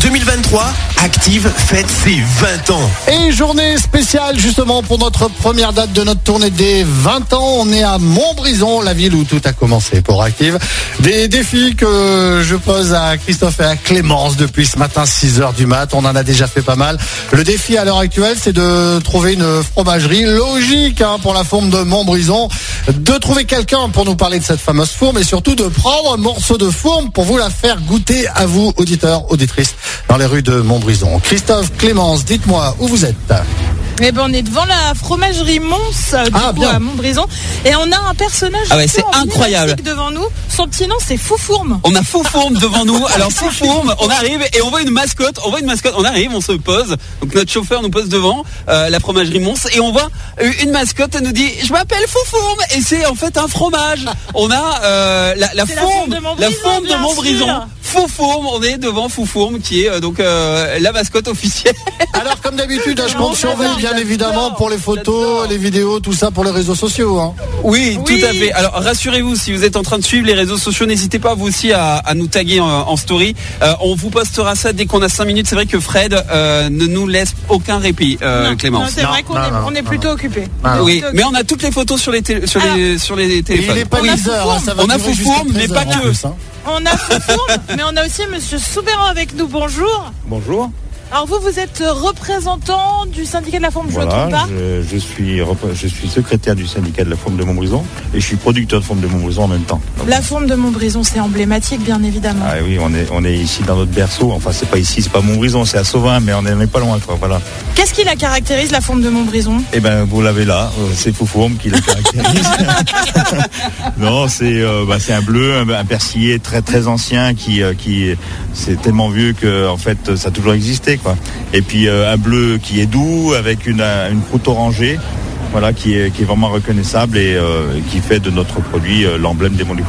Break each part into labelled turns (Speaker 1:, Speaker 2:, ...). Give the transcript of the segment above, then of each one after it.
Speaker 1: 2023, Active fête ses 20 ans.
Speaker 2: Et journée spéciale justement pour notre première date de notre tournée des 20 ans. On est à Montbrison, la ville où tout a commencé pour Active. Des défis que je pose à Christophe et à Clémence depuis ce matin 6 heures du mat. On en a déjà fait pas mal. Le défi à l'heure actuelle, c'est de trouver une fromagerie logique hein, pour la forme de Montbrison, de trouver quelqu'un pour nous parler de cette fameuse fourme et surtout de prendre un morceau de fourme pour vous la faire goûter à vous, auditeurs, auditrices, dans les rues de Montbrison. Christophe, Clémence, dites-moi où vous êtes.
Speaker 3: Eh ben, on est devant la fromagerie Mons, du
Speaker 2: Ah,
Speaker 3: coup,
Speaker 2: bien.
Speaker 3: à Montbrison. Et on a un personnage
Speaker 4: Ah ouais, c'est incroyable.
Speaker 3: devant nous. Son petit nom, c'est Foufourme.
Speaker 4: On a Foufourme devant nous. Alors Foufourme, on arrive et on voit une mascotte. On voit une mascotte. On arrive, on se pose. Donc notre chauffeur nous pose devant euh, la fromagerie Mons et on voit euh, une mascotte. Elle nous dit "Je m'appelle Foufourme" et c'est en fait un fromage. On a euh, la, la
Speaker 3: la
Speaker 4: fourme,
Speaker 3: de Montbrison,
Speaker 4: la fourme de
Speaker 3: bien
Speaker 4: Montbrison. Foufourme, on est devant Foufourme qui est euh, donc euh, la mascotte officielle.
Speaker 2: Alors comme d'habitude, hein, je compte sur vous bien évidemment pour les photos, les vidéos, tout ça pour les réseaux sociaux. hein.
Speaker 4: Oui,
Speaker 3: Oui.
Speaker 4: tout à fait. Alors rassurez-vous, si vous êtes en train de suivre les réseaux sociaux, n'hésitez pas vous aussi à, à nous taguer en, en story. Euh, on vous postera ça dès qu'on a 5 minutes. C'est vrai que Fred euh, ne nous laisse aucun répit, euh,
Speaker 3: Non,
Speaker 4: Clémence.
Speaker 3: non, c'est vrai qu'on est,
Speaker 2: non,
Speaker 3: on est
Speaker 2: non,
Speaker 3: plutôt occupé.
Speaker 4: Oui, mais on a toutes les photos sur les, télé- sur les, sur les
Speaker 2: Et il
Speaker 4: téléphones.
Speaker 2: est pas
Speaker 4: Oui.
Speaker 2: 10 heures, hein, ça va
Speaker 4: On a Foufourme, mais
Speaker 2: 13
Speaker 4: pas que.
Speaker 3: On a Foufourme, mais on a aussi Monsieur Soubéran avec nous. Bonjour.
Speaker 5: Bonjour.
Speaker 3: Alors vous, vous êtes représentant du syndicat de la forme, je ne me
Speaker 5: Voilà,
Speaker 3: trompe pas
Speaker 5: je, je suis je suis secrétaire du syndicat de la forme de Montbrison et je suis producteur de forme de Montbrison en même temps.
Speaker 3: La forme de Montbrison, c'est emblématique, bien évidemment.
Speaker 5: ah oui, on est on est ici dans notre berceau. Enfin, c'est pas ici, c'est pas Montbrison, c'est à Sauvin, mais on est, on est pas loin, quoi. Voilà.
Speaker 3: Qu'est-ce qui la caractérise, la forme de Montbrison?
Speaker 5: Eh ben, vous l'avez là. euh, C'est Foufourme qui le caractérise. non, c'est euh, bah, c'est un bleu, un, un persillé très très ancien qui euh, qui c'est tellement vieux que en fait ça a toujours existé, Et puis euh, un bleu qui est doux avec une croûte orangée. Voilà, qui est, vraiment reconnaissable et euh, qui fait de notre produit euh, l'emblème des Monts du.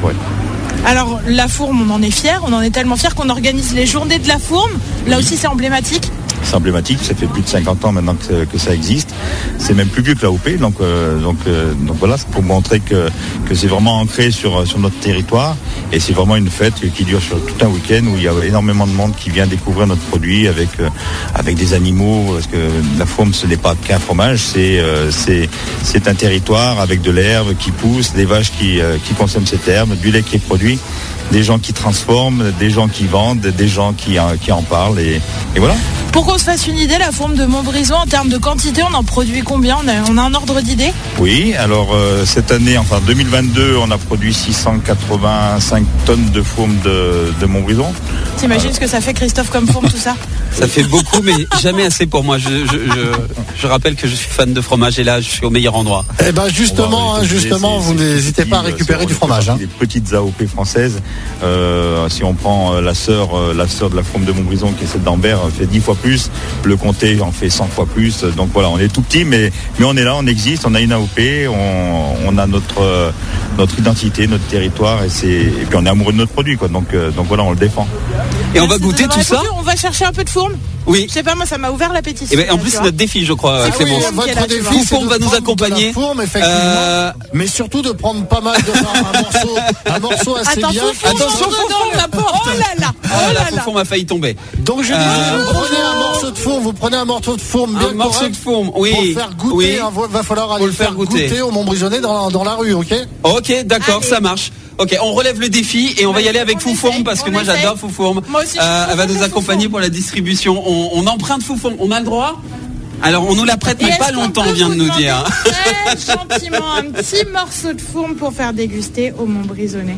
Speaker 3: Alors, la fourme, on en est fier. On en est tellement fier qu'on organise les journées de la fourme. Là aussi, c'est emblématique.
Speaker 5: Emblématique, ça fait plus de 50 ans maintenant que, ça existe. C'est même plus vieux que la OP, donc, euh, donc, euh, donc voilà, c'est pour montrer que, que c'est vraiment ancré sur, sur notre territoire. Et c'est vraiment une fête qui dure sur tout un week-end où il y a énormément de monde qui vient découvrir notre produit avec, euh, avec des animaux. Parce que la fourme, ce n'est pas qu'un fromage, c'est c'est un territoire avec de l'herbe qui pousse, des vaches qui, qui consomment cette herbe, du lait qui est produit des gens qui transforment, des gens qui vendent, des gens qui, qui en parlent et, et voilà.
Speaker 3: Pour qu'on se fasse une idée, la fourme de Montbrison, en termes de quantité, on en produit combien? On a, on a un ordre d'idée?
Speaker 5: Oui, alors euh, cette année, enfin 2022, on a produit 685 tonnes de fourme de, de Montbrison.
Speaker 3: T'imagines ce que ça fait, Christophe, comme fourme, tout ça?
Speaker 4: Ça fait beaucoup, mais jamais assez pour moi. Je, je, je, je rappelle que je suis fan de fromage et là, je suis au meilleur endroit.
Speaker 2: Eh ben justement, hein, justement, vous n'hésitez pas à récupérer
Speaker 5: euh,
Speaker 2: du fromage. hein.
Speaker 5: Des petites AOP françaises. Euh, si on prend euh, la sœur, la sœur de la fourme de Montbrison, qui est celle d'Ambert, fait 10 fois plus. Le comté en fait 100 fois plus. Donc voilà, on est tout petit, mais mais on est là, on existe, on a une AOP, on, on a notre notre identité, notre territoire, et c'est et puis on est amoureux de notre produit, quoi. Donc euh, donc voilà, on le défend.
Speaker 4: Et on va goûter tout ça.
Speaker 3: On va chercher un peu de fourme.
Speaker 4: Oui.
Speaker 3: Je sais pas, moi, ça m'a ouvert l'appétit.
Speaker 4: Et ben, en plus, c'est notre défi, je crois,
Speaker 3: Ah
Speaker 4: Clémence.
Speaker 2: de
Speaker 4: va nous
Speaker 2: prendre de la
Speaker 4: accompagner.
Speaker 2: fourme, effectivement,
Speaker 4: Euh,
Speaker 2: mais surtout de prendre pas mal de un morceau, un morceau assez
Speaker 3: Attends,
Speaker 2: bien.
Speaker 4: Attention,
Speaker 3: dedans.
Speaker 4: la porte.
Speaker 3: Oh là là
Speaker 4: Ah,
Speaker 3: Oh
Speaker 4: la
Speaker 3: là là
Speaker 4: Foufourme a failli tomber.
Speaker 2: Donc je
Speaker 4: Euh,
Speaker 2: vous prenez un morceau de fourme, vous prenez un morceau de fourme bien
Speaker 4: Un morceau de fourme, oui.
Speaker 2: pour faire goûter.
Speaker 4: oui.
Speaker 2: hein, va falloir aller
Speaker 4: le faire
Speaker 2: faire
Speaker 4: goûter.
Speaker 2: goûter, au Montbrisonnais dans, la- dans la rue, ok?
Speaker 4: Ok, d'accord, ça marche. Ok, on relève le défi et on va y aller avec Foufourme parce que moi j'adore Foufourme.
Speaker 3: Moi aussi, suis
Speaker 4: elle va nous accompagner pour la distribution. On, on emprunte Foufourme. On a le droit? Alors on nous la prête mais pas longtemps, vient de nous dire.
Speaker 3: Très gentiment, un petit morceau de fourme pour faire déguster au Montbrisonnais.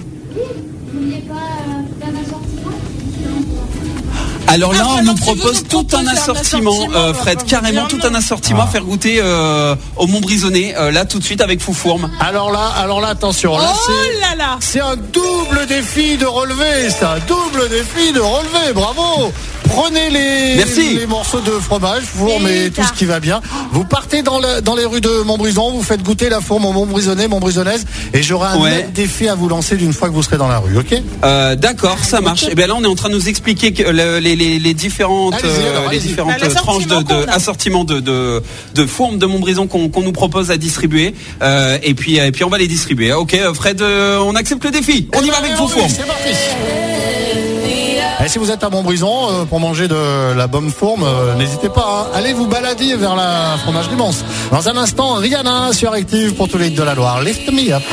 Speaker 4: Alors là,
Speaker 3: Ah,
Speaker 4: on nous propose
Speaker 3: nous
Speaker 4: tout un assortiment, euh, Fred, carrément tout un assortiment à faire goûter euh, au Montbrisonnais. euh, là, tout de suite avec Foufourme.
Speaker 2: Alors là, alors là, attention, là
Speaker 3: Oh
Speaker 2: c'est.
Speaker 3: là là
Speaker 2: C'est un double défi de relever, c'est un double défi de relever, bravo Prenez les,
Speaker 4: Merci.
Speaker 2: les morceaux de fromage, fourme et
Speaker 3: Vite.
Speaker 2: tout ce qui va bien. Vous partez dans, le- dans les rues de Montbrison, vous faites goûter la fourme au Montbrisonnais, Montbrisonnaise, et j'aurai un
Speaker 4: Ouais.
Speaker 2: défi à vous lancer d'une fois que vous serez dans la rue, ok?
Speaker 4: Euh, D'accord, ça marche. Et bien là, on est en train de nous expliquer que le- les, les- les différentes, euh,
Speaker 2: alors,
Speaker 4: les différentes
Speaker 3: Bah,
Speaker 4: tranches de, de assortiment de, de, de fourmes de Montbrison qu'on nous propose à distribuer. Euh, et puis, et puis on va les distribuer. Ok, Fred, on accepte le défi. On y va avec
Speaker 2: Eh ben, Et si vous êtes à Montbrison euh, pour manger de la bonne fourme, euh, n'hésitez pas. hein. Allez vous balader vers la fromagerie Mons. Dans un instant, Rihanna sur Active pour tous les de la Loire. Lift me up.